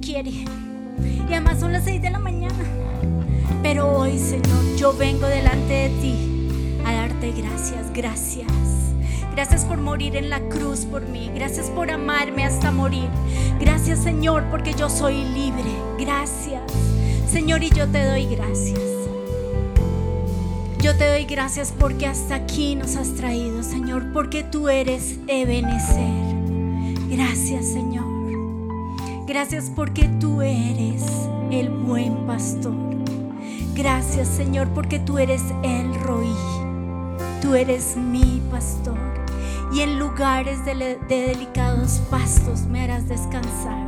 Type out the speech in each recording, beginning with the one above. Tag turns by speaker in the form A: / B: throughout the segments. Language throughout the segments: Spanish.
A: quiere. Y además son las seis de la mañana. Pero hoy, Señor, yo vengo delante de ti a darte gracias. Gracias. Gracias por morir en la cruz por mí. Gracias por amarme hasta morir. Gracias, Señor, porque yo soy libre. Gracias. Señor, y yo te doy gracias. Yo te doy gracias porque hasta aquí nos has traído, Señor, porque tú eres Ebenezer. Gracias, Señor. Gracias porque tú eres el buen pastor. Gracias, Señor, porque tú eres el roí. Tú eres mi pastor. Y en lugares de, de delicados pastos me harás descansar.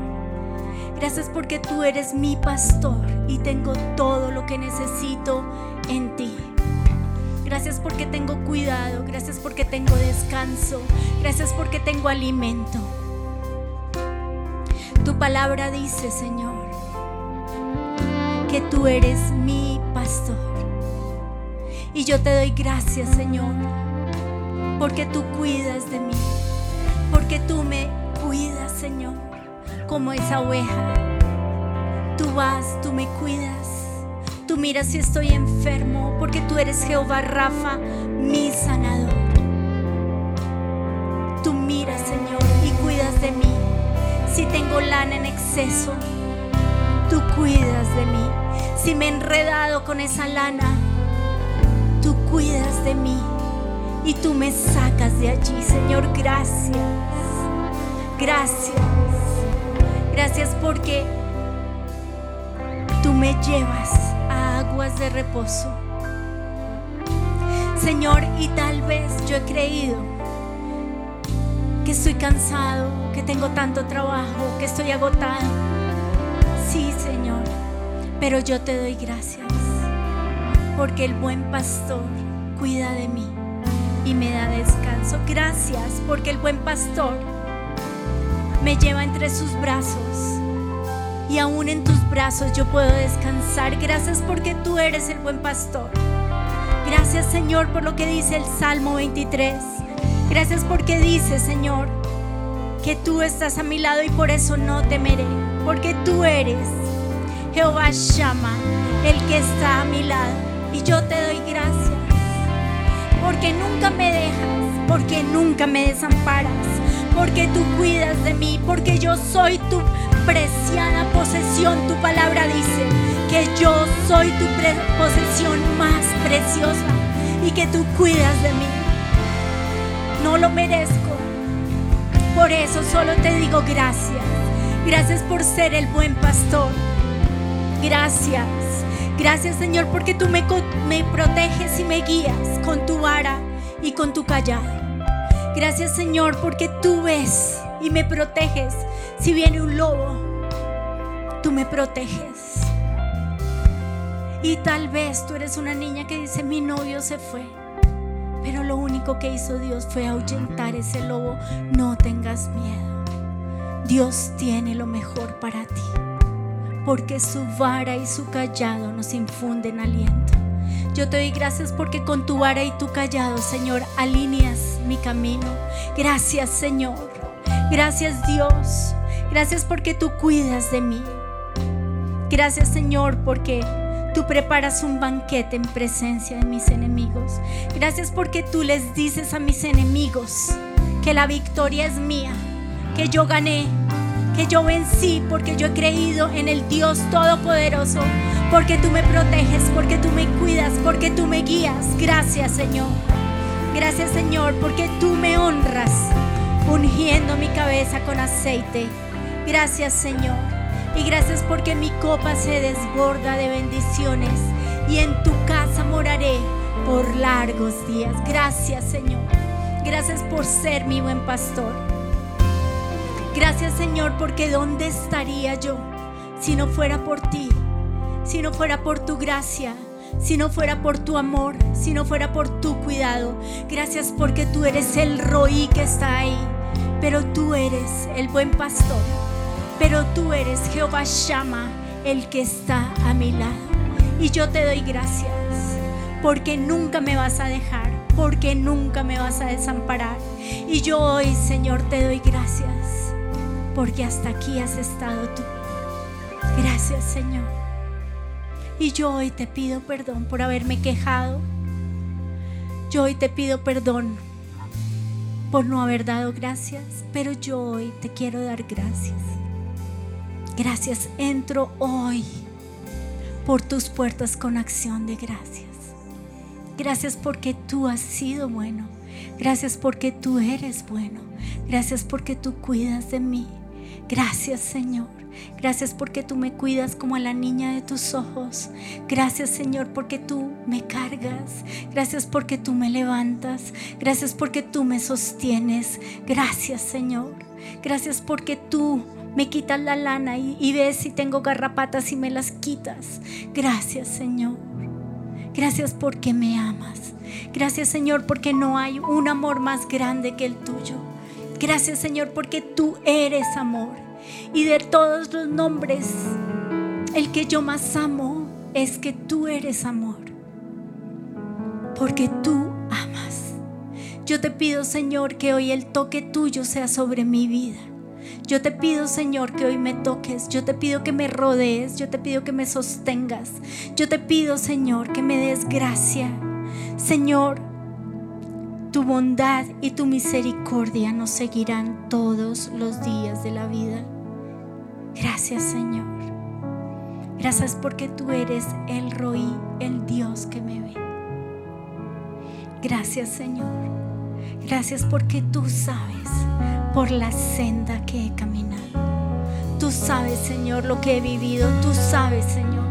A: Gracias porque tú eres mi pastor y tengo todo lo que necesito en ti. Gracias porque tengo cuidado, gracias porque tengo descanso, gracias porque tengo alimento. Tu palabra dice, Señor, que tú eres mi pastor. Y yo te doy gracias, Señor, porque tú cuidas de mí, porque tú me cuidas, Señor, como esa oveja. Tú vas, tú me cuidas Tú miras si estoy enfermo, porque tú eres Jehová Rafa, mi sanador. Tú miras, Señor, y cuidas de mí. Si tengo lana en exceso, tú cuidas de mí. Si me he enredado con esa lana, tú cuidas de mí. Y tú me sacas de allí, Señor. Gracias. Gracias. Gracias porque tú me llevas aguas de reposo. Señor, y tal vez yo he creído que estoy cansado, que tengo tanto trabajo, que estoy agotado. Sí, Señor, pero yo te doy gracias porque el buen pastor cuida de mí y me da descanso. Gracias porque el buen pastor me lleva entre sus brazos y aún en tus brazos yo puedo descansar. Gracias porque tú eres el buen pastor. Gracias Señor por lo que dice el Salmo 23. Gracias porque dice Señor que tú estás a mi lado y por eso no temeré. Porque tú eres Jehová llama el que está a mi lado. Y yo te doy gracias. Porque nunca me dejas. Porque nunca me desamparas. Porque tú cuidas de mí. Porque yo soy tu preciada posesión. Tu palabra dice que yo soy tu posesión más preciosa y que tú cuidas de mí. No lo merezco. Por eso solo te digo gracias. Gracias por ser el buen pastor. Gracias. Gracias Señor porque tú me, proteges y me guías con tu vara y con tu callado. Gracias Señor porque tú ves y me proteges si viene un lobo, tú me proteges. Y tal vez tú eres una niña que dice, mi novio se fue. Pero lo único que hizo Dios fue ahuyentar ese lobo. No tengas miedo. Dios tiene lo mejor para ti. Porque su vara y su callado nos infunden aliento. Yo te doy gracias porque con tu vara y tu callado, Señor, alineas mi camino. Gracias, Señor. Gracias, Dios. Gracias porque tú cuidas de mí. Gracias Señor porque tú preparas un banquete en presencia de mis enemigos. Gracias porque tú les dices a mis enemigos que la victoria es mía, que yo gané, que yo vencí porque yo he creído en el Dios Todopoderoso, porque tú me proteges, porque tú me cuidas, porque tú me guías. Gracias Señor. Gracias Señor porque tú me honras ungiendo mi cabeza con aceite. Gracias Señor. Y gracias porque mi copa se desborda de bendiciones y en tu casa moraré por largos días. Gracias Señor. Gracias por ser mi buen pastor. Gracias Señor porque ¿dónde estaría yo si no fuera por ti? Si no fuera por tu gracia, si no fuera por tu amor, si no fuera por tu cuidado. Gracias porque tú eres el roí que está ahí, pero tú eres el buen pastor pero tú eres Jehová Shama, el que está a mi lado. Y yo te doy gracias, porque nunca me vas a dejar, porque nunca me vas a desamparar. Y yo hoy, Señor, te doy gracias, porque hasta aquí has estado tú. Gracias, Señor. Y yo hoy te pido perdón por haberme quejado. Yo hoy te pido perdón por no haber dado gracias, pero yo hoy te quiero dar gracias. Gracias, entro hoy por tus puertas con acción de gracias. Gracias porque tú has sido bueno. Gracias porque tú eres bueno. Gracias porque tú cuidas de mí. Gracias Señor. Gracias porque tú me cuidas como a la niña de tus ojos. Gracias Señor porque tú me cargas. Gracias porque tú me levantas. Gracias porque tú me sostienes. Gracias Señor. Gracias porque tú me quitas la lana y, ves si tengo garrapatas y me las quitas. Gracias Señor. Gracias porque me amas. Gracias Señor porque no hay un amor más grande que el tuyo. Gracias Señor porque tú eres amor. Y de todos los nombres, el que yo más amo es que tú eres amor. Porque tú amas. Yo te pido Señor que hoy el toque tuyo sea sobre mi vida. Yo te pido, Señor, que hoy me toques. Yo te pido que me rodees. Yo te pido que me sostengas. Yo te pido, Señor, que me des gracia. Señor, tu bondad y tu misericordia nos seguirán todos los días de la vida. Gracias, Señor. Gracias porque tú eres el Roí, el Dios que me ve. Gracias, Señor. Gracias porque tú sabes por la senda que he caminado. Tú sabes, Señor, lo que he vivido. Tú sabes, Señor,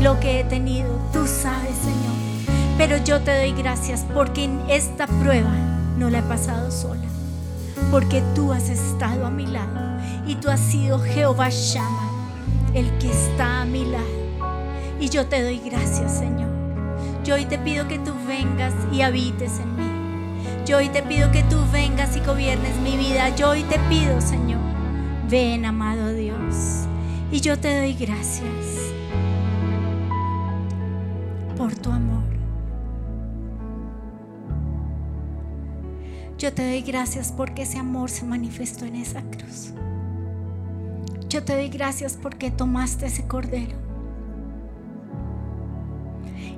A: lo que he tenido. Tú sabes, Señor. Pero yo te doy gracias porque en esta prueba no la he pasado sola. Porque tú has estado a mi lado y tú has sido Jehová Shama, el que está a mi lado. Y yo te doy gracias, Señor. Yo hoy te pido que tú vengas y habites en mí. Yo hoy te pido que tú vengas y gobiernes mi vida. Yo hoy te pido, Señor, ven, amado Dios. Y yo te doy gracias por tu amor. Yo te doy gracias porque ese amor se manifestó en esa cruz. Yo te doy gracias porque tomaste ese cordero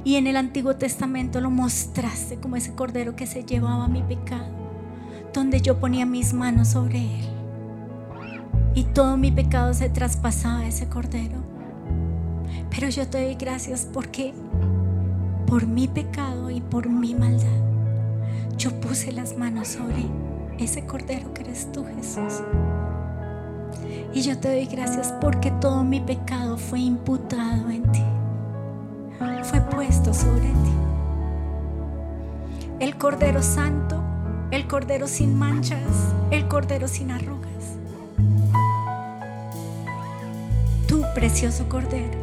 A: y en el Antiguo Testamento lo mostraste como ese cordero que se llevaba mi pecado, donde yo ponía mis manos sobre él. Y todo mi pecado se traspasaba a ese cordero. Pero yo te doy gracias porque por mi pecado y por mi maldad, yo puse las manos sobre ese cordero que eres tú, Jesús. Y yo te doy gracias porque todo mi pecado fue imputado en ti fue puesto sobre ti. El Cordero Santo, el Cordero sin manchas, el Cordero sin arrugas. Tu precioso Cordero,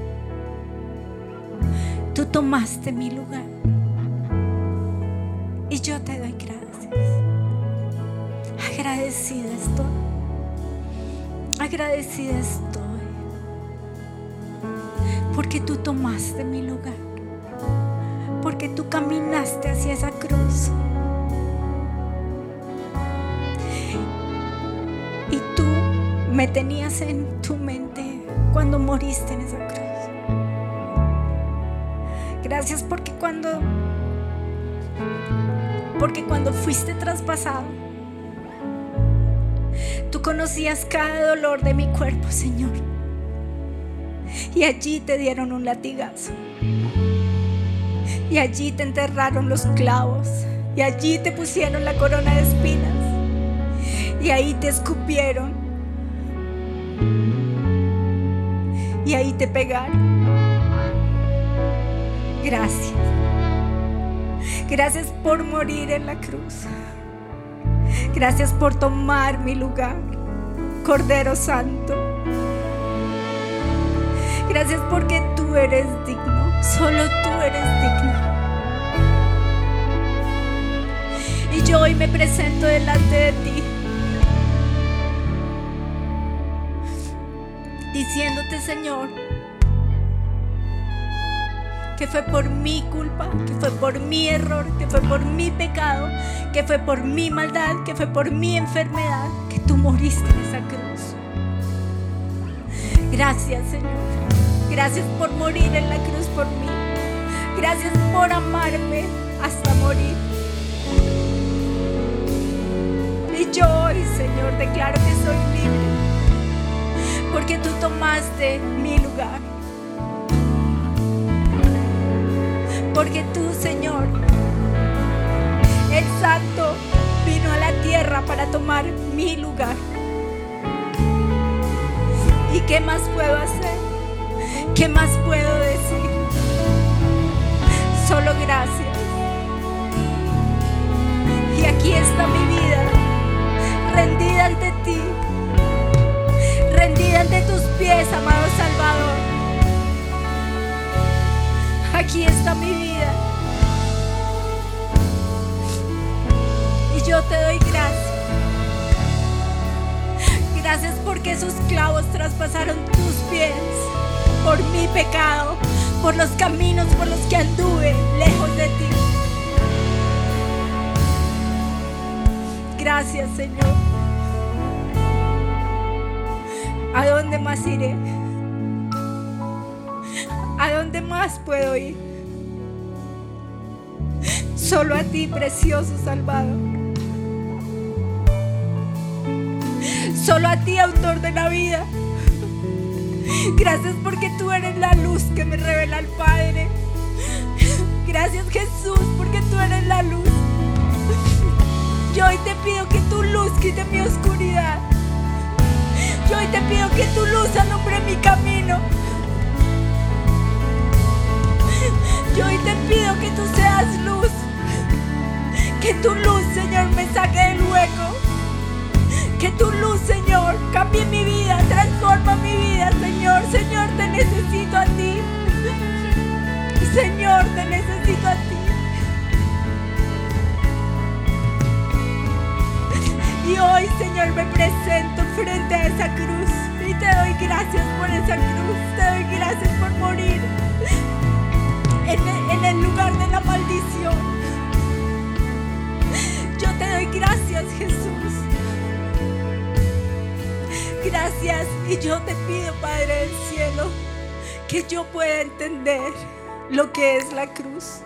A: tú tomaste mi lugar y yo te doy gracias. Agradecida estoy. Agradecida estoy. Porque tú tomaste mi lugar porque tú caminaste hacia esa cruz. Y tú me tenías en tu mente cuando moriste en esa cruz. Gracias porque cuando porque cuando fuiste traspasado tú conocías cada dolor de mi cuerpo, Señor. Y allí te dieron un latigazo. Y allí te enterraron los clavos. Y allí te pusieron la corona de espinas. Y ahí te escupieron. Y ahí te pegaron. Gracias. Gracias por morir en la cruz. Gracias por tomar mi lugar. Cordero Santo. Gracias porque tú eres digno. Solo tú eres digno. Y yo hoy me presento delante de ti. Diciéndote, Señor, que fue por mi culpa, que fue por mi error, que fue por mi pecado, que fue por mi maldad, que fue por mi enfermedad, que tú moriste en esa cruz. Gracias Señor. Gracias por morir en la cruz por mí. Gracias por amarme hasta morir. Y yo hoy, Señor, declaro que soy libre. Porque tú tomaste mi lugar. Porque tú, Señor, el Santo, vino a la tierra para tomar mi lugar. ¿Y qué más puedo hacer? ¿Qué más puedo decir? Solo gracias. Y aquí está mi vida, rendida ante ti, rendida ante tus pies, amado Salvador. Aquí está mi vida. Y yo te doy gracias. Gracias porque esos clavos traspasaron tus pies por mi pecado, por los caminos por los que anduve lejos de ti. Gracias, Señor. ¿A dónde más iré? ¿A dónde más puedo ir? Solo a ti, precioso Salvador. Solo a ti, autor de la vida. Gracias porque tú eres la luz que me revela al Padre. Gracias Jesús porque tú eres la luz. Yo hoy te pido que tu luz quite mi oscuridad. Yo hoy te pido que tu luz alumbre mi camino. Yo hoy te pido que tú seas luz. Que tu luz, Señor, me saque del hueco. Que tu luz, Señor, cambie mi vida, Me presento frente a esa cruz. Y te doy gracias por esa cruz. Te doy gracias por morir en el lugar de la maldición. Yo te doy gracias, Jesús. Gracias. Y yo te pido, Padre del Cielo, que yo pueda entender lo que es la cruz.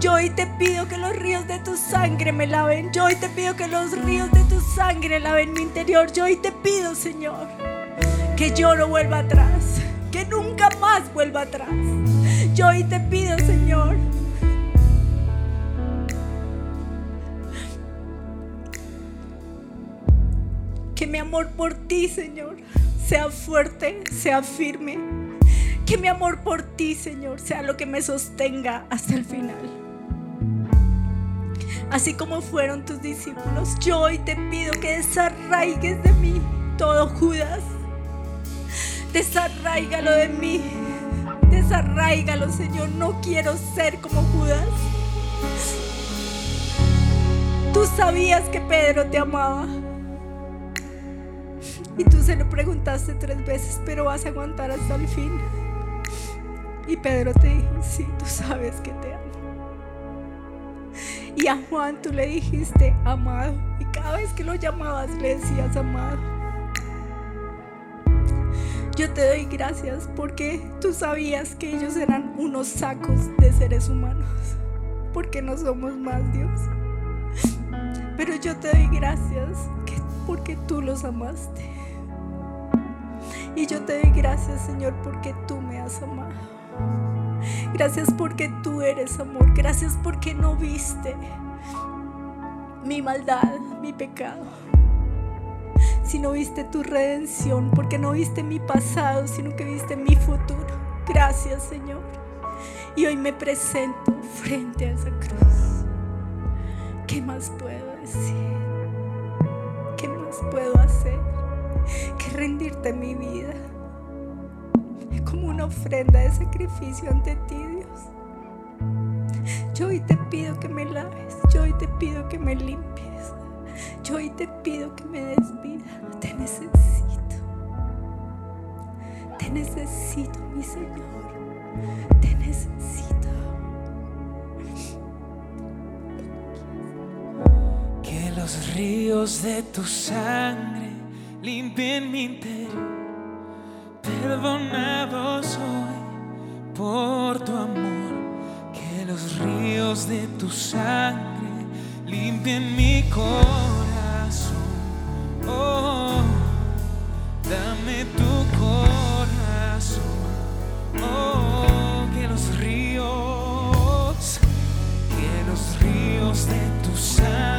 A: Yo hoy te pido que los ríos de tu sangre me laven. Yo hoy te pido que los ríos de tu sangre laven mi interior. Yo hoy te pido, Señor, que yo no vuelva atrás. Que nunca más vuelva atrás. Yo hoy te pido, Señor, que mi amor por ti, Señor, sea fuerte, sea firme. Que mi amor por ti, Señor, sea lo que me sostenga hasta el final. Así como fueron tus discípulos, yo hoy te pido que desarraigues de mí todo Judas. Desarraigalo de mí. Desarraigalo, Señor. No quiero ser como Judas. Tú sabías que Pedro te amaba. Y tú se lo preguntaste tres veces, pero vas a aguantar hasta el fin. Y Pedro te dijo, sí, tú sabes que te. Y a Juan tú le dijiste, amado. Y cada vez que lo llamabas le decías, amado. Yo te doy gracias porque tú sabías que ellos eran unos sacos de seres humanos. Porque no somos más Dios. Pero yo te doy gracias porque tú los amaste. Y yo te doy gracias, Señor, porque tú me has amado. Gracias porque tú eres amor. Gracias porque no viste mi maldad, mi pecado. Sino viste tu redención, porque no viste mi pasado, sino que viste mi futuro. Gracias, Señor. Y hoy me presento frente a esa cruz. ¿Qué más puedo decir? ¿Qué más puedo hacer que rendirte mi vida? como una ofrenda de sacrificio ante ti, Dios. Yo hoy te pido que me laves, yo hoy te pido que me limpies, yo hoy te pido que me desvidas. te necesito, te necesito, mi Señor, te necesito.
B: Que los ríos de tu sangre limpien mi interior Perdonado soy por tu amor, que los ríos de tu sangre limpien mi corazón. Oh, dame tu corazón. Oh, que los ríos, que los ríos de tu sangre.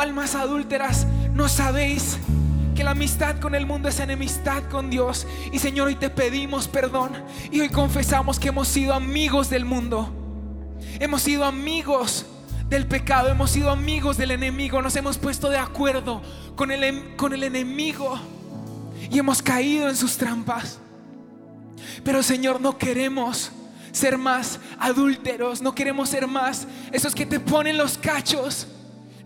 B: almas adúlteras, no sabéis que la amistad con el mundo es enemistad con Dios. Y Señor, hoy te pedimos perdón y hoy confesamos que hemos sido amigos del mundo. Hemos sido amigos del pecado, hemos sido amigos del enemigo, nos hemos puesto de acuerdo con el, em, con el enemigo y hemos caído en sus trampas. Pero Señor, no queremos ser más adúlteros, no queremos ser más esos que te ponen los cachos,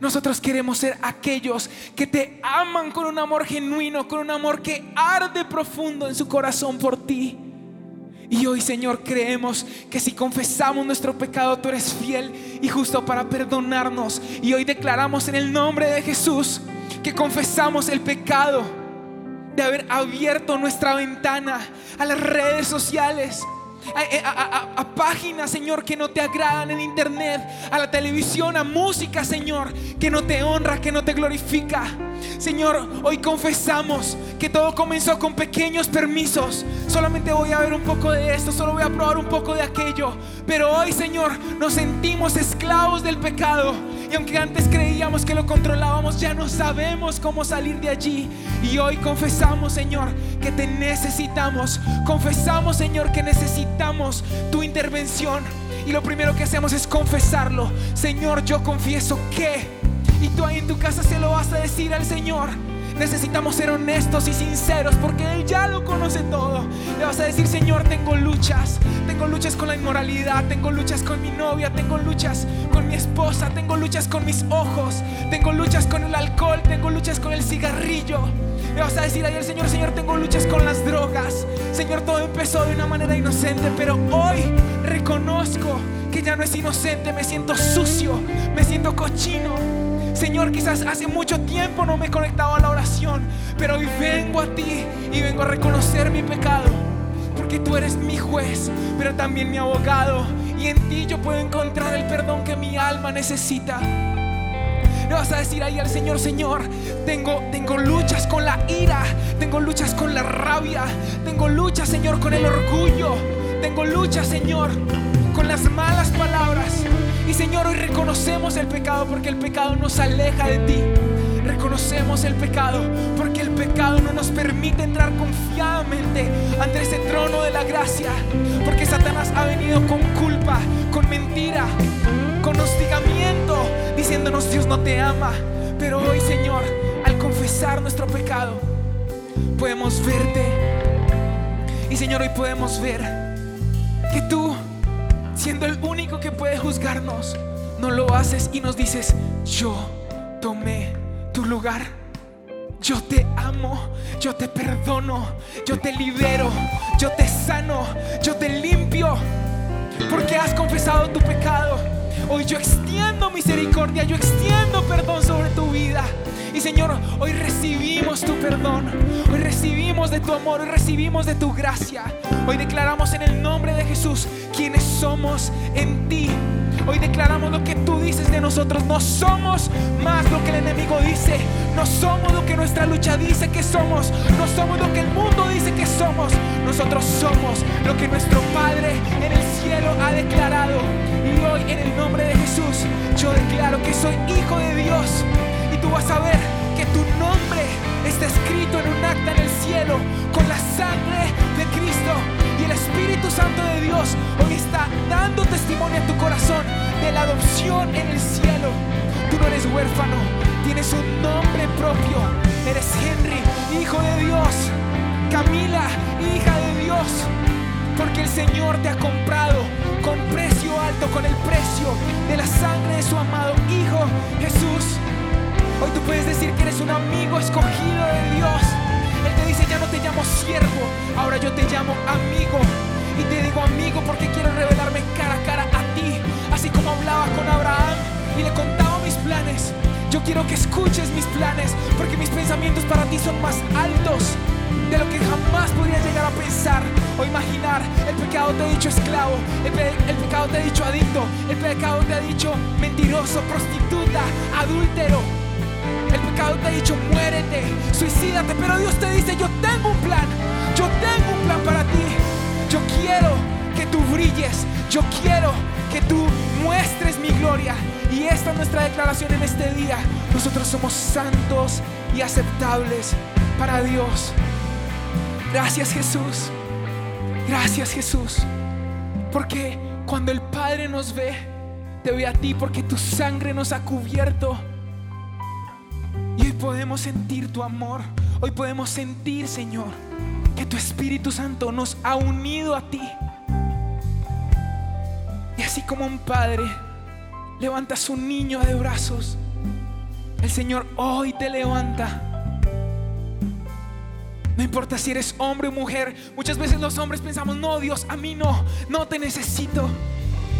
B: nosotros queremos ser aquellos que te aman con un amor genuino, con un amor que arde profundo en su corazón por ti. Y hoy, Señor, creemos que si confesamos nuestro pecado, tú eres fiel y justo para perdonarnos. Y hoy declaramos en el nombre de Jesús que confesamos el pecado de haber abierto nuestra ventana a las redes sociales, a, páginas, Señor, que no te agradan en internet, a la televisión, a música, Señor, que no te honra, que no te glorifica. Señor, hoy confesamos que todo comenzó con pequeños permisos. Solamente voy a ver un poco de esto, solo voy a probar un poco de aquello. Pero hoy, Señor, nos sentimos esclavos del pecado. Y aunque antes creíamos que lo controlábamos, ya no sabemos cómo salir de allí. Y hoy confesamos, Señor, que te necesitamos. Confesamos, Señor, que necesitamos tu intervención. Y lo primero que hacemos es confesarlo. Señor, yo confieso que y tú ahí en tu casa se lo vas a decir al Señor. Necesitamos ser honestos y sinceros porque Él ya lo conoce todo. Le vas a decir, Señor, tengo luchas. Tengo luchas con la inmoralidad, tengo luchas con mi novia, tengo luchas con mi esposa, tengo luchas con mis ojos, tengo luchas con el alcohol, tengo luchas con el cigarrillo. Le vas a decir ayer, Señor, Señor, tengo luchas con las drogas. Señor, todo empezó de una manera inocente, pero hoy reconozco que ya no es inocente, me siento sucio, me siento cochino. Señor, quizás hace mucho tiempo no me he conectado a la oración, pero hoy vengo a ti y vengo a reconocer mi pecado, porque tú eres mi juez, pero también mi abogado, y en ti yo puedo encontrar el perdón que mi alma necesita. Le vas a decir ahí al Señor, Señor, tengo, tengo luchas con la ira, tengo luchas con la rabia, tengo luchas, Señor, con el orgullo, tengo luchas, Señor, con las malas palabras. Y Señor, hoy reconocemos el pecado porque el pecado nos aleja de ti. Reconocemos el pecado porque el pecado no nos permite entrar confiadamente ante ese trono de la gracia. Porque Satanás ha venido con culpa, con mentira, con hostigamiento, diciéndonos Dios no te ama. Pero hoy, Señor, al confesar nuestro pecado, podemos verte. Y Señor, hoy podemos ver que tú siendo el único que puede juzgarnos, no lo haces y nos dices, yo tomé tu lugar. Yo te amo, yo te perdono, yo te libero, yo te sano, yo te limpio, porque has confesado tu pecado. Hoy yo extiendo misericordia, yo extiendo perdón sobre tu vida. Y Señor, hoy recibimos tu perdón, hoy recibimos de tu amor, hoy recibimos de tu gracia. Hoy declaramos en el nombre de Jesús quienes somos en ti. Hoy declaramos lo que tú dices de nosotros. No somos más lo que el enemigo dice. No somos lo que nuestra lucha dice que somos. No somos lo que el mundo dice que somos. Nosotros somos lo que nuestro Padre en el cielo ha declarado. Y hoy en el nombre de Jesús yo declaro que soy hijo de Dios tú vas a ver que tu nombre está escrito en un acta en el cielo con la sangre de Cristo. Y el Espíritu Santo de Dios hoy está dando testimonio a tu corazón de la adopción en el cielo. Tú no eres huérfano, tienes un nombre propio. Eres Henry, hijo de Dios. Camila, hija de Dios. Porque el Señor te ha comprado con precio alto, con el precio de la sangre de su amado Hijo Jesús. Hoy tú puedes decir que eres un amigo escogido de Dios. Él te dice, ya no te llamo siervo, ahora yo te llamo amigo. Y te digo amigo porque quiero revelarme cara a cara a ti. Así como hablaba con Abraham y le contaba mis planes. Yo quiero que escuches mis planes porque mis pensamientos para ti son más altos de lo que jamás podría llegar a pensar o imaginar. El pecado te ha dicho esclavo, el, pecado te ha dicho adicto, el pecado te ha dicho mentiroso, prostituta, adúltero. Te ha dicho, muérete, suicídate, pero Dios te dice, yo tengo un plan, yo tengo un plan para ti. Yo quiero que tú brilles, yo quiero que tú muestres mi gloria. Y esta es nuestra declaración en este día. Nosotros somos santos y aceptables para Dios. Gracias Jesús. Gracias Jesús. Porque cuando el Padre nos ve, te ve a ti porque tu sangre nos ha cubierto podemos sentir tu amor. Hoy podemos sentir, Señor, que tu Espíritu Santo nos ha unido a ti. Y así como un padre levanta a su niño de brazos, el Señor hoy te levanta. No importa si eres hombre o mujer. Muchas veces los hombres pensamos, no, Dios, a mí no, no te necesito.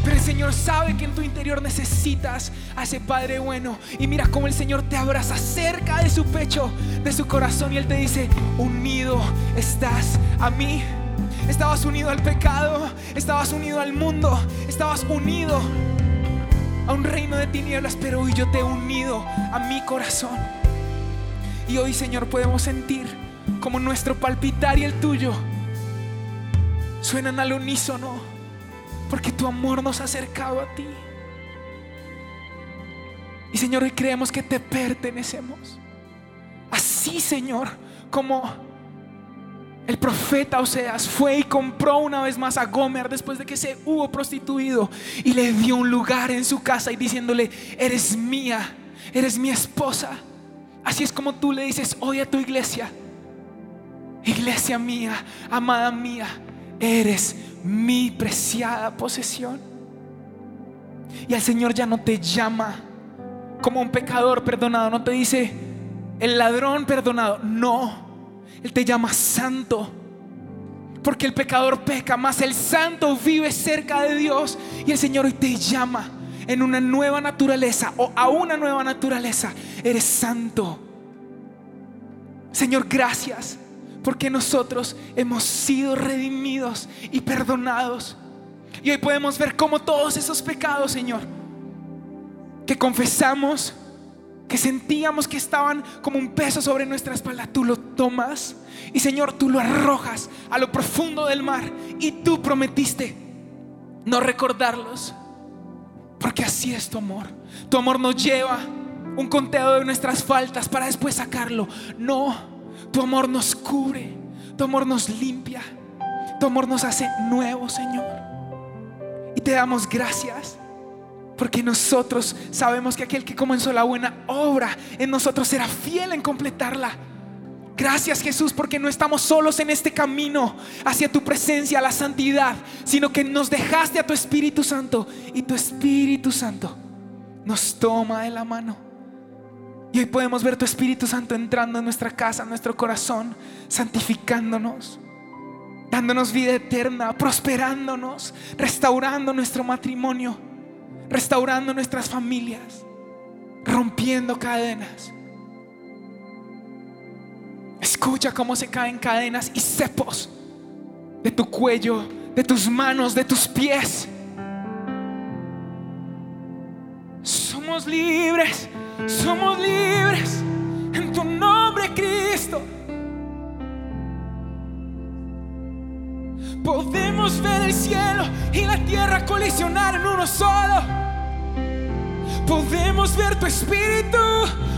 B: Pero el Señor sabe que en tu interior necesitas a ese Padre bueno. Y mira cómo el Señor te abraza cerca de su pecho, de su corazón. Y Él te dice, unido estás a mí. Estabas unido al pecado, estabas unido al mundo, estabas unido a un reino de tinieblas, pero hoy yo te he unido a mi corazón. Y hoy, Señor, podemos sentir como nuestro palpitar y el tuyo suenan al unísono, porque tu amor nos ha acercado a ti. Y Señor, creemos que te pertenecemos. Así, Señor, como el profeta Oseas fue y compró una vez más a Gomer después de que se hubo prostituido y le dio un lugar en su casa y diciéndole, eres mía, eres mi esposa. Así es como tú le dices hoy a tu iglesia, iglesia mía, amada mía, eres mi preciada posesión. Y el Señor ya no te llama como un pecador perdonado, no te dice el ladrón perdonado, no él te llama santo. Porque el pecador peca, más el santo vive cerca de Dios. Y el Señor hoy te llama en una nueva naturaleza o a una nueva naturaleza. Eres santo. Señor, gracias. Porque nosotros hemos sido redimidos y perdonados. Y hoy podemos ver cómo todos esos pecados, Señor, que confesamos, que sentíamos que estaban como un peso sobre nuestra espalda, tú lo tomas y Señor, tú lo arrojas a lo profundo del mar y tú prometiste no recordarlos, porque así es tu amor. Tu amor nos lleva un conteo de nuestras faltas para después sacarlo. No, tu amor nos cubre, tu amor nos limpia, tu amor nos hace nuevos, Señor. Y te damos gracias porque nosotros sabemos que aquel que comenzó la buena obra en nosotros será fiel en completarla. Gracias Jesús porque no estamos solos en este camino hacia tu presencia, la santidad, sino que nos dejaste a tu Espíritu Santo y tu Espíritu Santo nos toma de la mano. Y hoy podemos ver tu Espíritu Santo entrando en nuestra casa, en nuestro corazón, santificándonos, dándonos vida eterna, prosperándonos, restaurando nuestro matrimonio restaurando nuestras familias, rompiendo cadenas. Escucha cómo se caen cadenas y cepos de tu cuello, de tus manos, de tus pies. Somos libres, somos libres en tu nombre, Cristo. Podemos ver el cielo y la tierra colisionar en uno solo. Podemos ver tu espíritu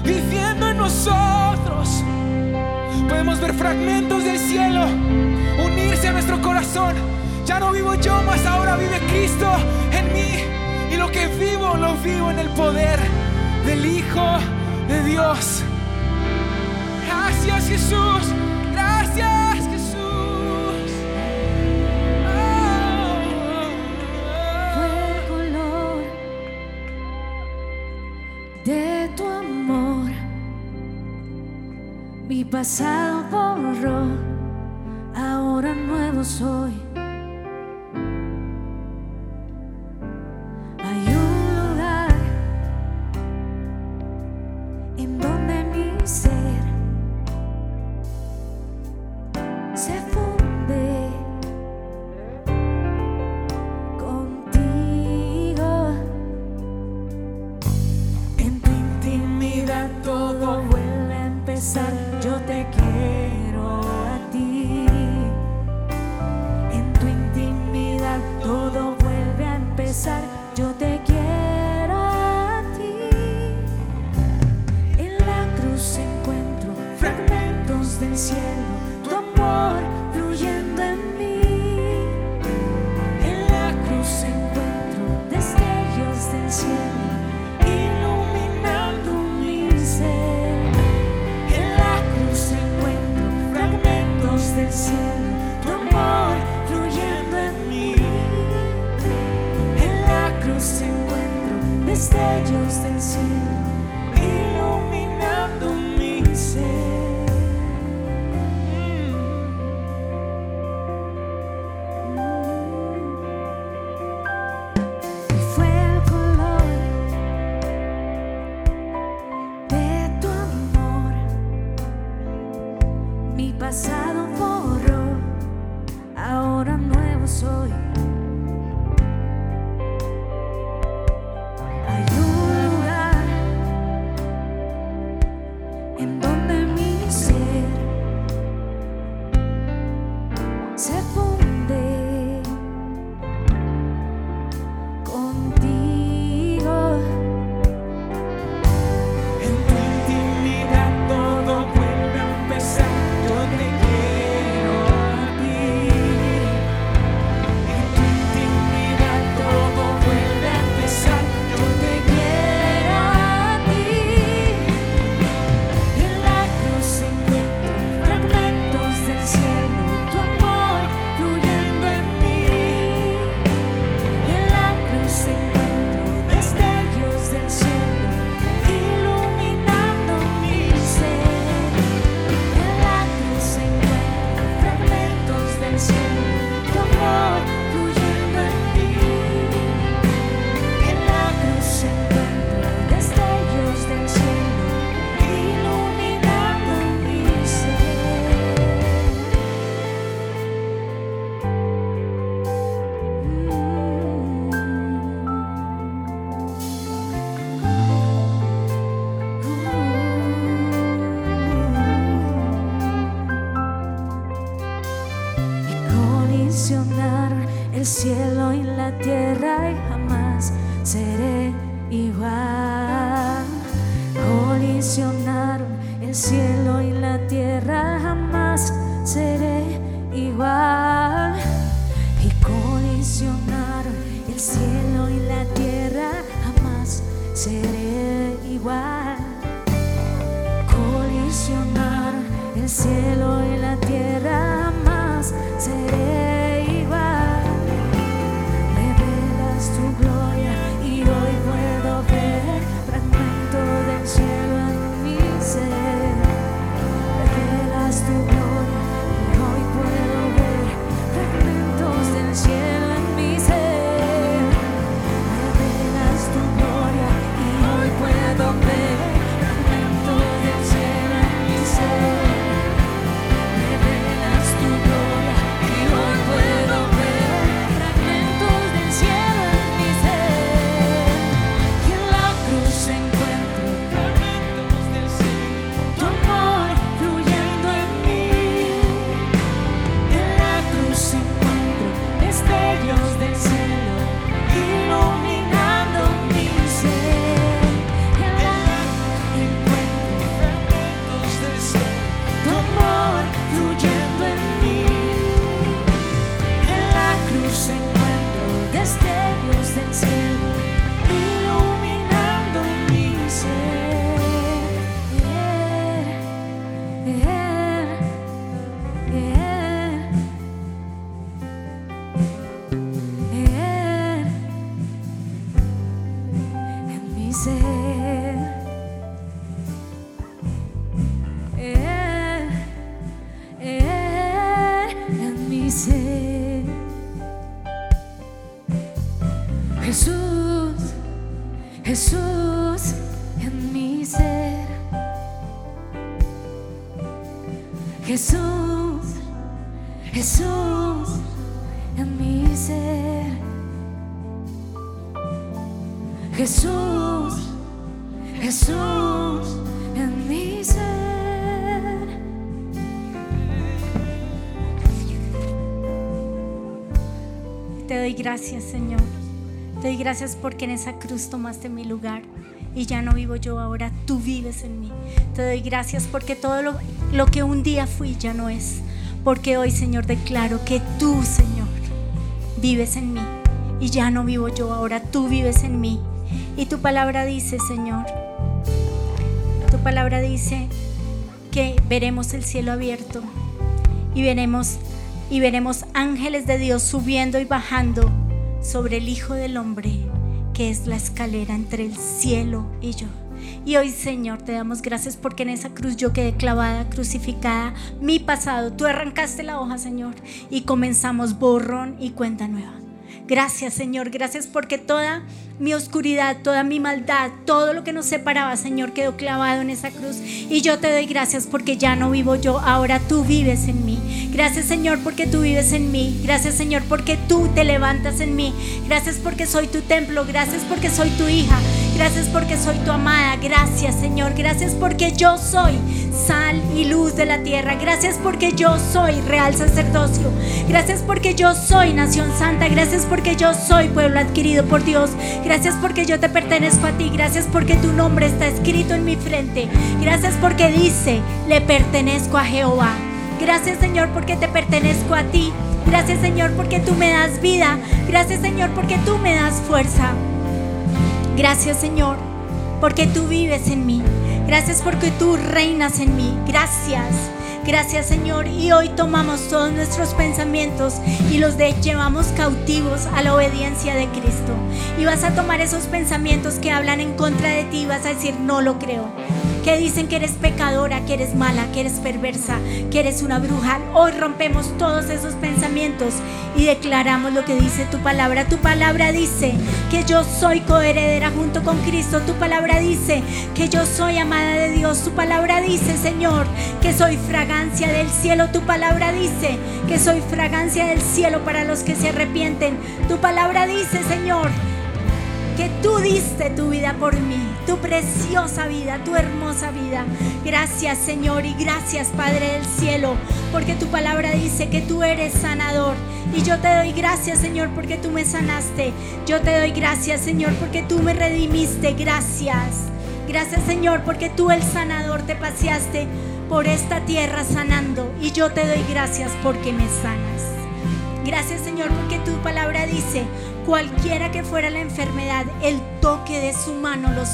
B: viviendo en nosotros. Podemos ver fragmentos del cielo unirse a nuestro corazón. Ya no vivo yo, más ahora vive Cristo en mí. Y lo que vivo, lo vivo en el poder del Hijo de Dios. Gracias Jesús. Gracias.
C: Mi pasado borró, ahora nuevo soy.
A: Gracias, Señor. Te doy gracias porque en esa cruz tomaste mi lugar y ya no vivo yo ahora, tú vives en mí. Te doy gracias porque todo lo, lo que un día fui ya no es. Porque hoy, Señor, declaro que tú, Señor, vives en mí y ya no vivo yo ahora, tú vives en mí. Y tu palabra dice, Señor, tu palabra dice que veremos el cielo abierto y veremos y veremos ángeles de Dios subiendo y bajando sobre el Hijo del Hombre, que es la escalera entre el cielo y yo. Y hoy, Señor, te damos gracias porque en esa cruz yo quedé clavada, crucificada, mi pasado. Tú arrancaste la hoja, Señor, y comenzamos borrón y cuenta nueva. Gracias, Señor, gracias porque toda mi oscuridad, toda mi maldad, todo lo que nos separaba, Señor, quedó clavado en esa cruz. Y yo te doy gracias porque ya no vivo yo, ahora tú vives en mí. Gracias, Señor, porque tú vives en mí. Gracias, Señor, porque tú te levantas en mí. Gracias porque soy tu templo. Gracias porque soy tu hija. Gracias porque soy tu amada. Gracias, Señor. Gracias porque yo soy sal y luz de la tierra. Gracias porque yo soy real sacerdocio. Gracias porque yo soy nación santa. Gracias porque yo soy pueblo adquirido por Dios. Gracias porque yo te pertenezco a ti. Gracias porque tu nombre está escrito en mi frente. Gracias porque dice, le pertenezco a Jehová. Gracias Señor porque te pertenezco a ti. Gracias Señor porque tú me das vida. Gracias Señor porque tú me das fuerza. Gracias Señor porque tú vives en mí. Gracias porque tú reinas en mí. Gracias. Gracias Señor. Y hoy tomamos todos nuestros pensamientos y los llevamos cautivos a la obediencia de Cristo. Y vas a tomar esos pensamientos que hablan en contra de ti y vas a decir, no lo creo. Que dicen que eres pecadora, que eres mala, que eres perversa, que eres una bruja. Hoy rompemos todos esos pensamientos y declaramos lo que dice tu palabra. Tu palabra dice que yo soy coheredera junto con Cristo. Tu palabra dice que yo soy amada de Dios. Tu palabra dice, Señor, que soy fragancia del cielo. Tu palabra dice que soy fragancia del cielo para los que se arrepienten. Tu palabra dice, Señor, que tú diste tu vida por mí, tu preciosa vida, tu hermosa vida. Gracias Señor y gracias Padre del cielo, porque tu palabra dice que tú eres sanador Y yo te doy gracias, Señor, porque tú me sanaste. Yo te doy gracias, Señor, porque tú me redimiste. Gracias. Gracias, Señor, porque tú, el sanador, te paseaste por esta tierra sanando. Y yo te doy gracias porque me sanas. Gracias, Señor, porque tu palabra dice, cualquiera que fuera la enfermedad, el toque de su mano los,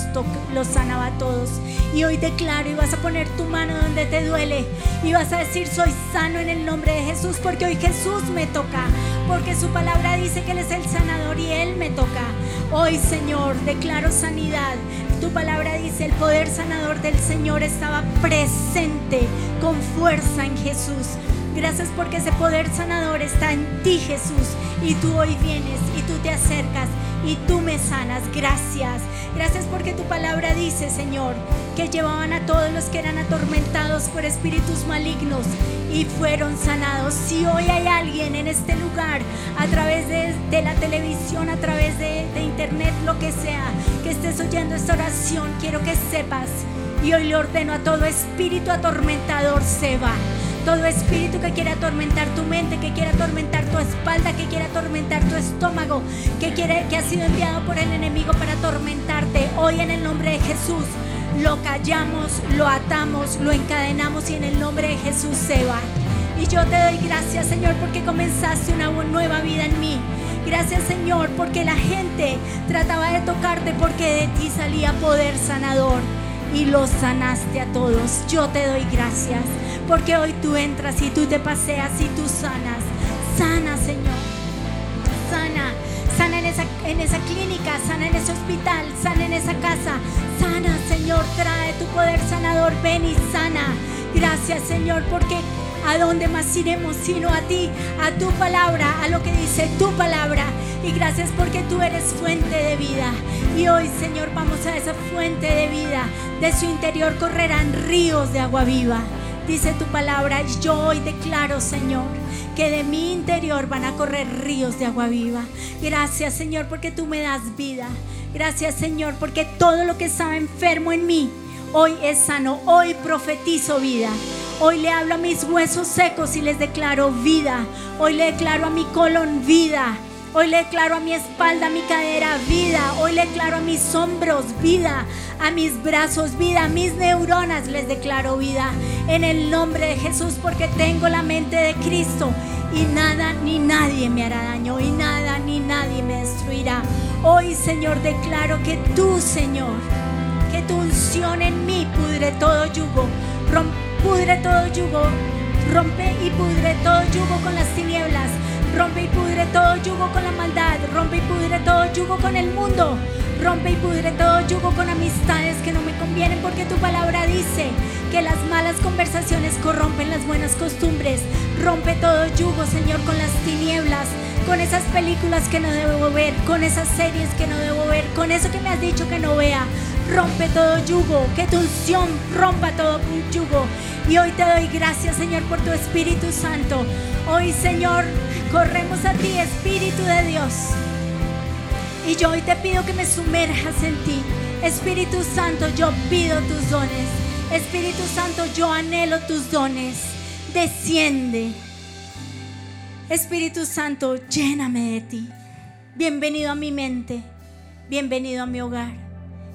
A: los sanaba a todos. Y hoy declaro y vas a poner tu mano donde te duele y vas a decir, soy sano en el nombre de Jesús, porque hoy Jesús me toca, porque su palabra dice que Él es el sanador y Él me toca. Hoy, Señor, declaro sanidad. Tu palabra dice, el poder sanador del Señor estaba presente con fuerza en Jesús. Gracias porque ese poder sanador está en ti, Jesús. Y tú hoy vienes y tú te acercas y tú me sanas. Gracias. Gracias porque tu palabra dice, Señor, que llevaban a todos los que eran atormentados por espíritus malignos y fueron sanados. Si hoy hay alguien en este lugar, a través de, la televisión, a través de, de internet, lo que sea, que estés oyendo esta oración, quiero que sepas. Y hoy le ordeno a todo espíritu atormentador, se va todo espíritu que quiere atormentar tu mente, que quiere atormentar tu espalda, que quiere atormentar tu estómago, que quiere que ha sido enviado por el enemigo para atormentarte, hoy en el nombre de Jesús lo callamos, lo atamos, lo encadenamos y en el nombre de Jesús se va. Y yo te doy gracias, Señor, porque comenzaste una nueva vida en mí. Gracias, Señor, porque la gente trataba de tocarte porque de ti salía poder sanador y los sanaste a todos. Yo te doy gracias porque hoy tú entras y tú te paseas y tú sanas. Sana, Señor. Sana. Sana en esa, en esa clínica, sana en ese hospital, sana en esa casa. Sana, Señor. Trae tu poder sanador. Ven y sana. Gracias, Señor, porque ¿a dónde más iremos sino a ti, a tu palabra, a lo que dice tu palabra? Y gracias porque tú eres fuente de vida. Y hoy, Señor, vamos a esa fuente de vida. De su interior correrán ríos de agua viva. Dice tu palabra, yo hoy declaro, Señor, que de mi interior van a correr ríos de agua viva. Gracias, Señor, porque tú me das vida. Gracias, Señor, porque todo lo que estaba enfermo en mí, hoy es sano. Hoy profetizo vida. Hoy le hablo a mis huesos secos y les declaro vida. Hoy le declaro a mi colon vida. Hoy le declaro a mi espalda, a mi cadera, vida. Hoy le declaro a mis hombros, vida. A mis brazos, vida. A mis neuronas les declaro vida. En el nombre de Jesús, porque tengo la mente de Cristo. Y nada ni nadie me hará daño. Y nada ni nadie me destruirá. Hoy, Señor, declaro que tú, Señor, que tu unción en mí pudre todo yugo. pudre todo yugo. Rompe y pudre todo yugo con las tinieblas Rompe y pudre todo yugo con la maldad. Rompe y pudre todo yugo con el mundo. Rompe y pudre todo yugo con amistades que no me convienen porque tu palabra dice que las malas conversaciones corrompen las buenas costumbres. Rompe todo yugo, Señor, con las tinieblas, con esas películas que no debo ver, con esas series que no debo ver, con eso que me has dicho que no vea. Rompe todo yugo, que tu unción rompa todo yugo. Y hoy te doy gracias, Señor, por tu Espíritu Santo. Hoy, Señor, corremos a ti, Espíritu de Dios. Y yo hoy te pido que me sumerjas en ti. Espíritu Santo, yo pido tus dones. Espíritu Santo, yo anhelo tus dones. Desciende. Espíritu Santo, lléname de ti. Bienvenido a mi mente. Bienvenido a mi hogar.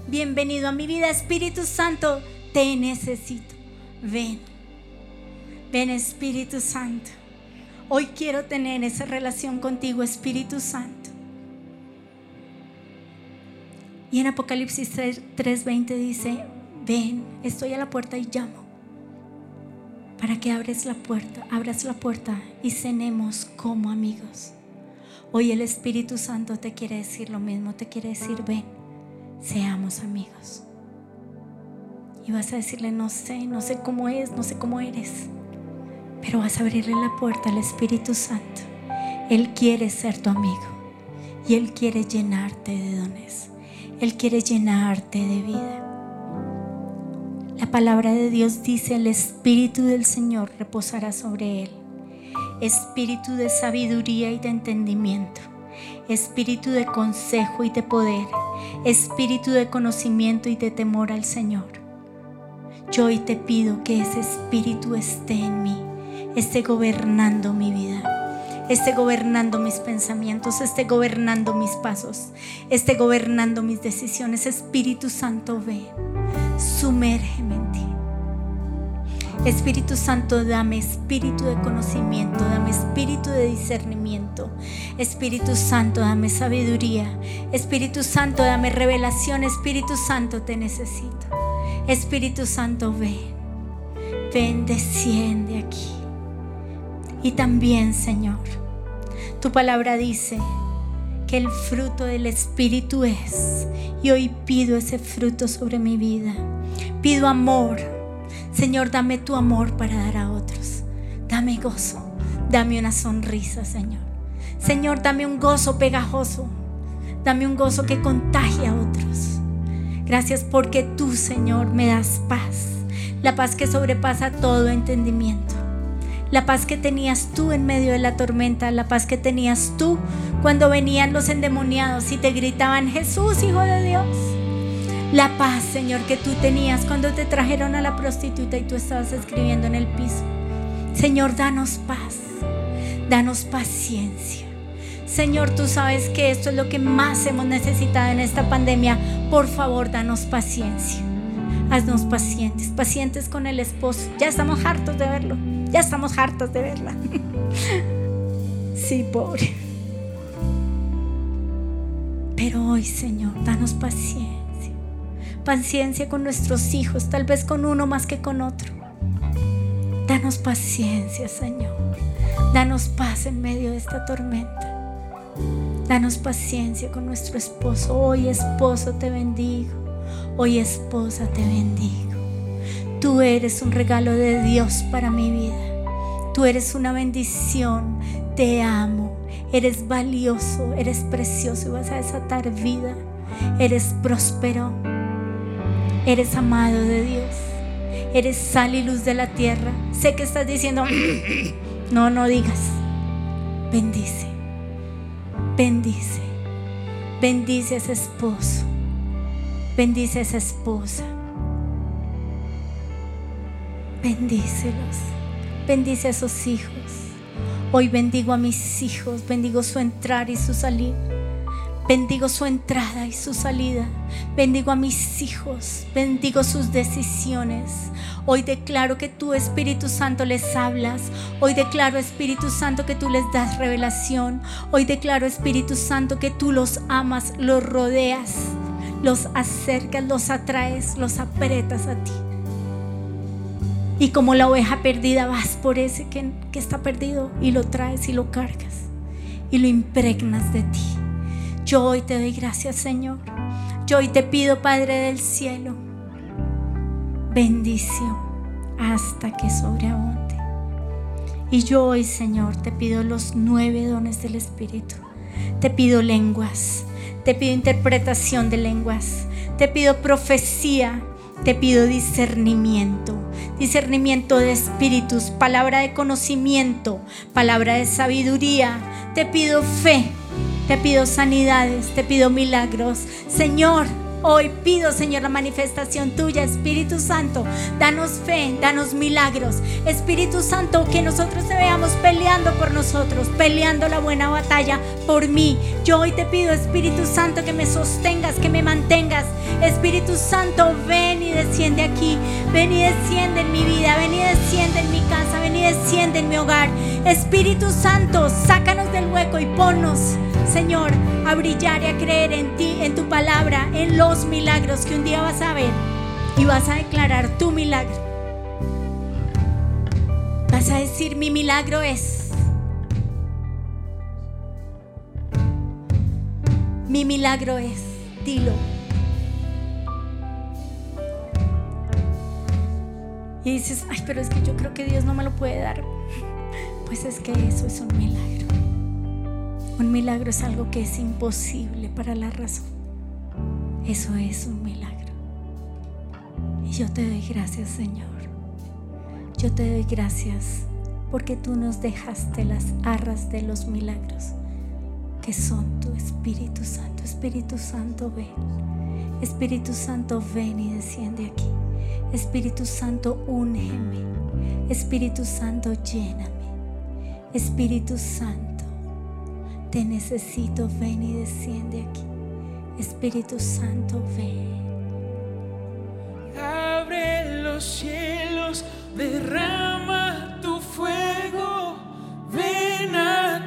A: Bienvenido a mi vida. Espíritu Santo, te necesito. Ven. Ven Espíritu Santo. Hoy quiero tener esa relación contigo, Espíritu Santo. Y en Apocalipsis 3:20 dice, ven, estoy a la puerta y llamo. Para que abres la puerta, abras la puerta y cenemos como amigos. Hoy el Espíritu Santo te quiere decir lo mismo, te quiere decir, ven, seamos amigos. Y vas a decirle, no sé, no sé cómo es, no sé cómo eres pero vas a abrirle la puerta al Espíritu Santo. Él quiere ser tu amigo y Él quiere llenarte de dones. Él quiere llenarte de vida. La palabra de Dios dice, el Espíritu del Señor reposará sobre Él. Espíritu de sabiduría y de entendimiento. Espíritu de consejo y de poder. Espíritu de conocimiento y de temor al Señor. Yo hoy te pido que ese espíritu esté en mí esté gobernando mi vida. esté gobernando mis pensamientos, esté gobernando mis pasos, esté gobernando mis decisiones. Espíritu Santo, ven, sumérgeme. Espíritu Santo, dame espíritu de conocimiento, dame espíritu de discernimiento. Espíritu Santo, dame sabiduría. Espíritu Santo, dame revelación. Espíritu Santo, te necesito. Espíritu Santo, ven. Ven, desciende aquí. Y también, Señor, tu palabra dice que el fruto del Espíritu es. Y hoy pido ese fruto sobre mi vida. Pido amor. Señor, dame tu amor para dar a otros. Dame gozo. Dame una sonrisa, Señor. Señor, dame un gozo pegajoso. Dame un gozo que contagie a otros. Gracias porque tú, Señor, me das paz. La paz que sobrepasa todo entendimiento la paz que tenías tú en medio de la tormenta, la paz que tenías tú cuando venían los endemoniados y te gritaban, Jesús, Hijo de Dios. La paz, Señor, que tú tenías cuando te trajeron a la prostituta y tú estabas escribiendo en el piso. Señor, danos paz, danos paciencia. Señor, tú sabes que esto es lo que más hemos necesitado en esta pandemia. Por favor, danos paciencia. Haznos pacientes, pacientes con el esposo. Ya estamos hartos de verlo. Ya estamos hartos de verla. Sí, pobre. Pero hoy, Señor, danos paciencia. Paciencia con nuestros hijos, tal vez con uno más que con otro. Danos paciencia, Señor. Danos paz en medio de esta tormenta. Danos paciencia con nuestro esposo. Hoy, esposo, te bendigo. Hoy, esposa, te bendigo. Tú eres un regalo de Dios para mi vida. Tú eres una bendición. Te amo. Eres valioso, eres precioso vas a desatar vida. Eres próspero. Eres amado de Dios. Eres sal y luz de la tierra. Sé que estás diciendo, no, no digas. Bendice. Bendice. Bendice a ese esposo. Bendice a esa esposa. Bendícelos. Bendice a esos hijos. Hoy bendigo a mis hijos. Bendigo su entrar y su salir. Bendigo su entrada y su salida. Bendigo a mis hijos. Bendigo sus decisiones. Hoy declaro que tú, Espíritu Santo, les hablas. Hoy declaro, Espíritu Santo, que tú les das revelación. Hoy declaro, Espíritu Santo, que tú los amas, los rodeas, los acercas, los atraes, los apretas a ti. Y como la oveja perdida vas por ese que, está perdido y lo traes y lo cargas y lo impregnas de ti. Yo hoy te doy gracias Señor. Yo hoy te pido Padre del cielo, bendición hasta que sobreabunde. Y yo hoy Señor te pido los nueve dones del Espíritu. Te pido lenguas, te pido interpretación de lenguas, te pido profecía, te pido discernimiento, discernimiento de espíritus, palabra de conocimiento, palabra de sabiduría. Te pido fe, te pido sanidades, te pido milagros. Señor, Hoy pido, Señor, la manifestación tuya, Espíritu Santo. Danos fe, danos milagros. Espíritu Santo, que nosotros te veamos peleando por nosotros, peleando la buena batalla por mí. Yo hoy te pido, Espíritu Santo, que me sostengas, que me mantengas. Espíritu Santo, ven y desciende aquí. Ven y desciende en mi vida, ven y desciende en mi casa, ven y desciende en mi hogar. Espíritu Santo, sácanos del hueco y ponnos, Señor, a brillar y a creer en ti, en tu palabra, en los milagros que un día vas a ver y vas a declarar tu milagro. Vas a decir, mi milagro es. Mi milagro es. Dilo. Y dices, ay, pero es que yo creo que Dios no me lo puede dar. Pues es que eso es un milagro. Un milagro es algo que es imposible para la razón. Eso es un milagro. Y yo te doy gracias, Señor. Yo te doy gracias porque tú nos dejaste las arras de los milagros, que son tu Espíritu Santo. Espíritu Santo, ven. Espíritu Santo, ven y desciende aquí. Espíritu Santo, úneme. Espíritu Santo, lléname. Espíritu Santo,
C: te necesito, ven y desciende aquí. Espíritu Santo, ven.
B: Abre los cielos, derrama tu fuego, ven
C: a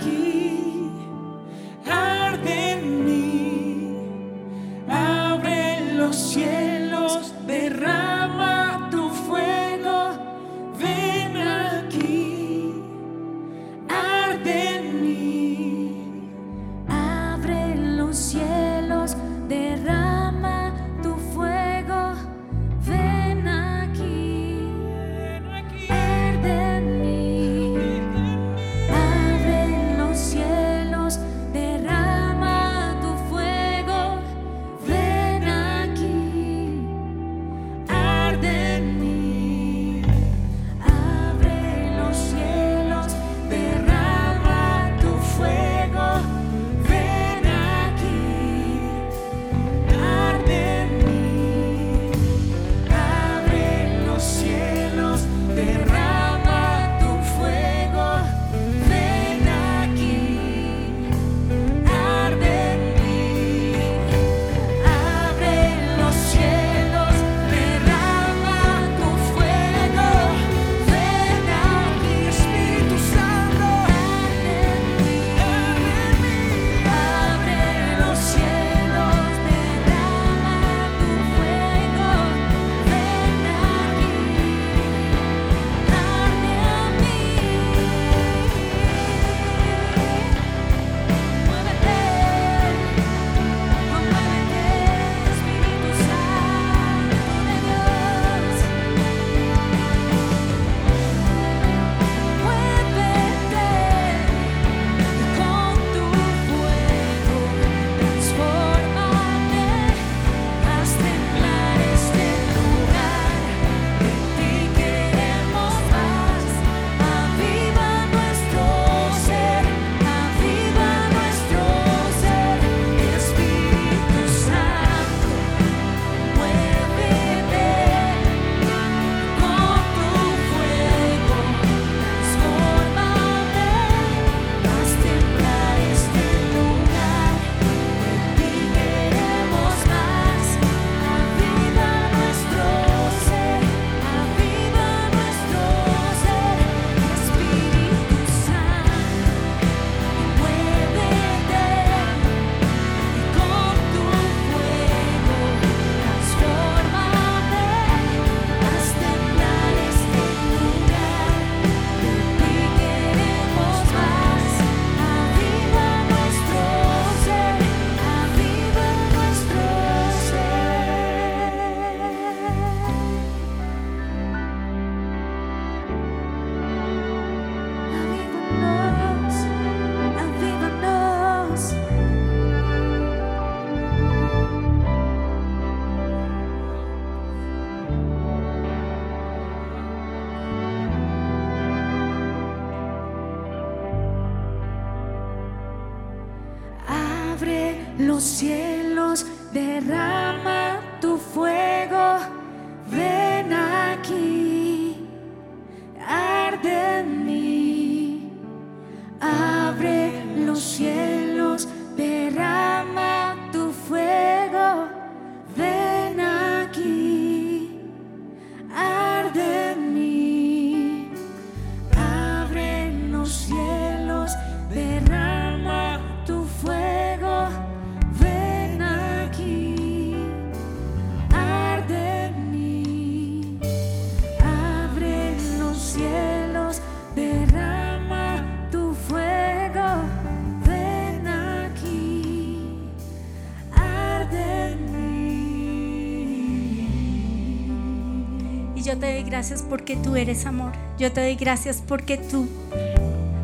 C: gracias porque tú eres amor. Yo te doy gracias porque tú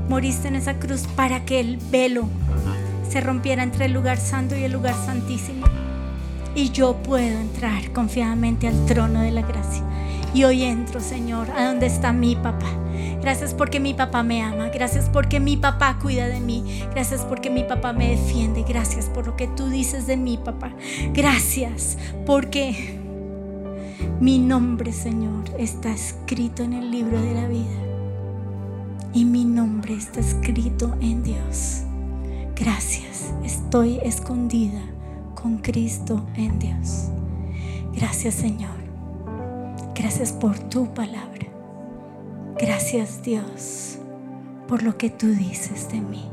C: moriste en esa cruz para que el velo se rompiera entre el lugar santo y el lugar santísimo. Y yo puedo entrar confiadamente al trono de la gracia. Y hoy entro, Señor, a donde está mi papá. Gracias porque mi papá me ama. Gracias porque mi papá cuida de mí. Gracias porque mi papá me defiende. Gracias por lo que tú dices de mi papá. Gracias porque mi nombre, Señor, está escrito en el libro de la vida. Y mi nombre está escrito en Dios.
A: Gracias, estoy escondida con Cristo en Dios. Gracias, Señor. Gracias por tu palabra. Gracias, Dios, por lo que tú dices de mí.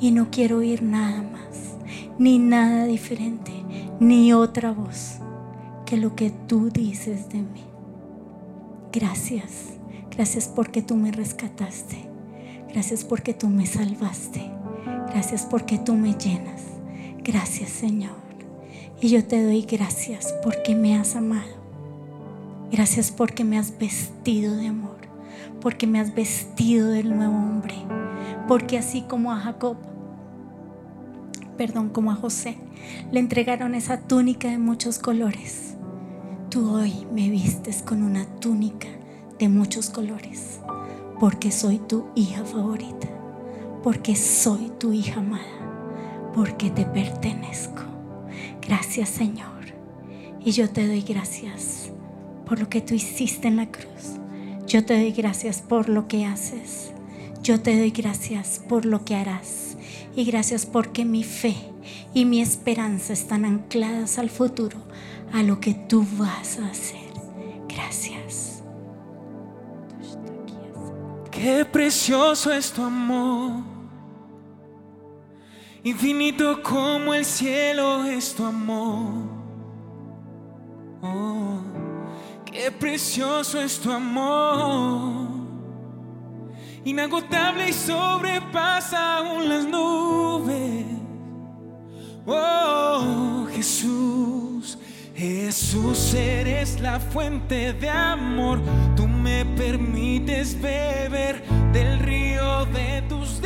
A: Y no quiero oír nada más, ni nada diferente, ni otra voz que lo que tú dices de mí. Gracias, gracias porque tú me rescataste. Gracias porque tú me salvaste. Gracias porque tú me llenas. Gracias Señor. Y yo te doy gracias porque me has amado. Gracias porque me has vestido de amor. Porque me has vestido del nuevo hombre. Porque así como a Jacob, perdón, como a José, le entregaron esa túnica de muchos colores. Tú hoy me vistes con una túnica de muchos colores. Porque soy tu hija favorita porque soy tu hija amada, porque te pertenezco. Gracias Señor. Y yo te doy gracias por lo que tú hiciste en la cruz. Yo te doy gracias por lo que haces. Yo te doy gracias por lo que harás. Y gracias porque mi fe y mi esperanza están ancladas al futuro, a lo que tú vas a hacer. Gracias.
B: Qué precioso es tu amor. Infinito como el cielo es tu amor. Oh, qué precioso es tu amor. Inagotable y sobrepasa aún las nubes. Oh, Jesús, Jesús, eres la fuente de amor. Tú me permites beber del río de tus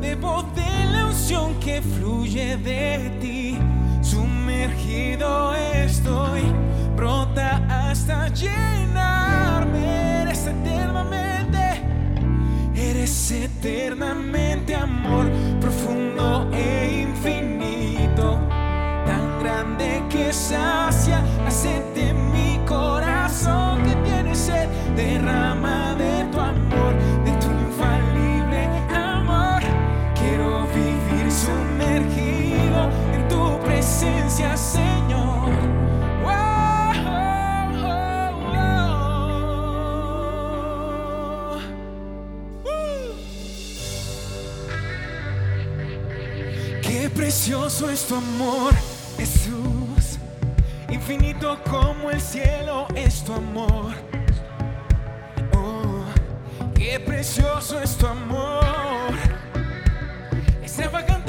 B: Debo de la unción que fluye de ti. Sumergido estoy, brota hasta llenarme. Eres eternamente, eres eternamente amor profundo e infinito. Grande que sacia la sed de mi corazón que tiene sed, derrama de tu amor Señor. Qué precioso es tu amor. Infinito como el cielo es tu amor. Oh, qué precioso es tu amor. Extravagante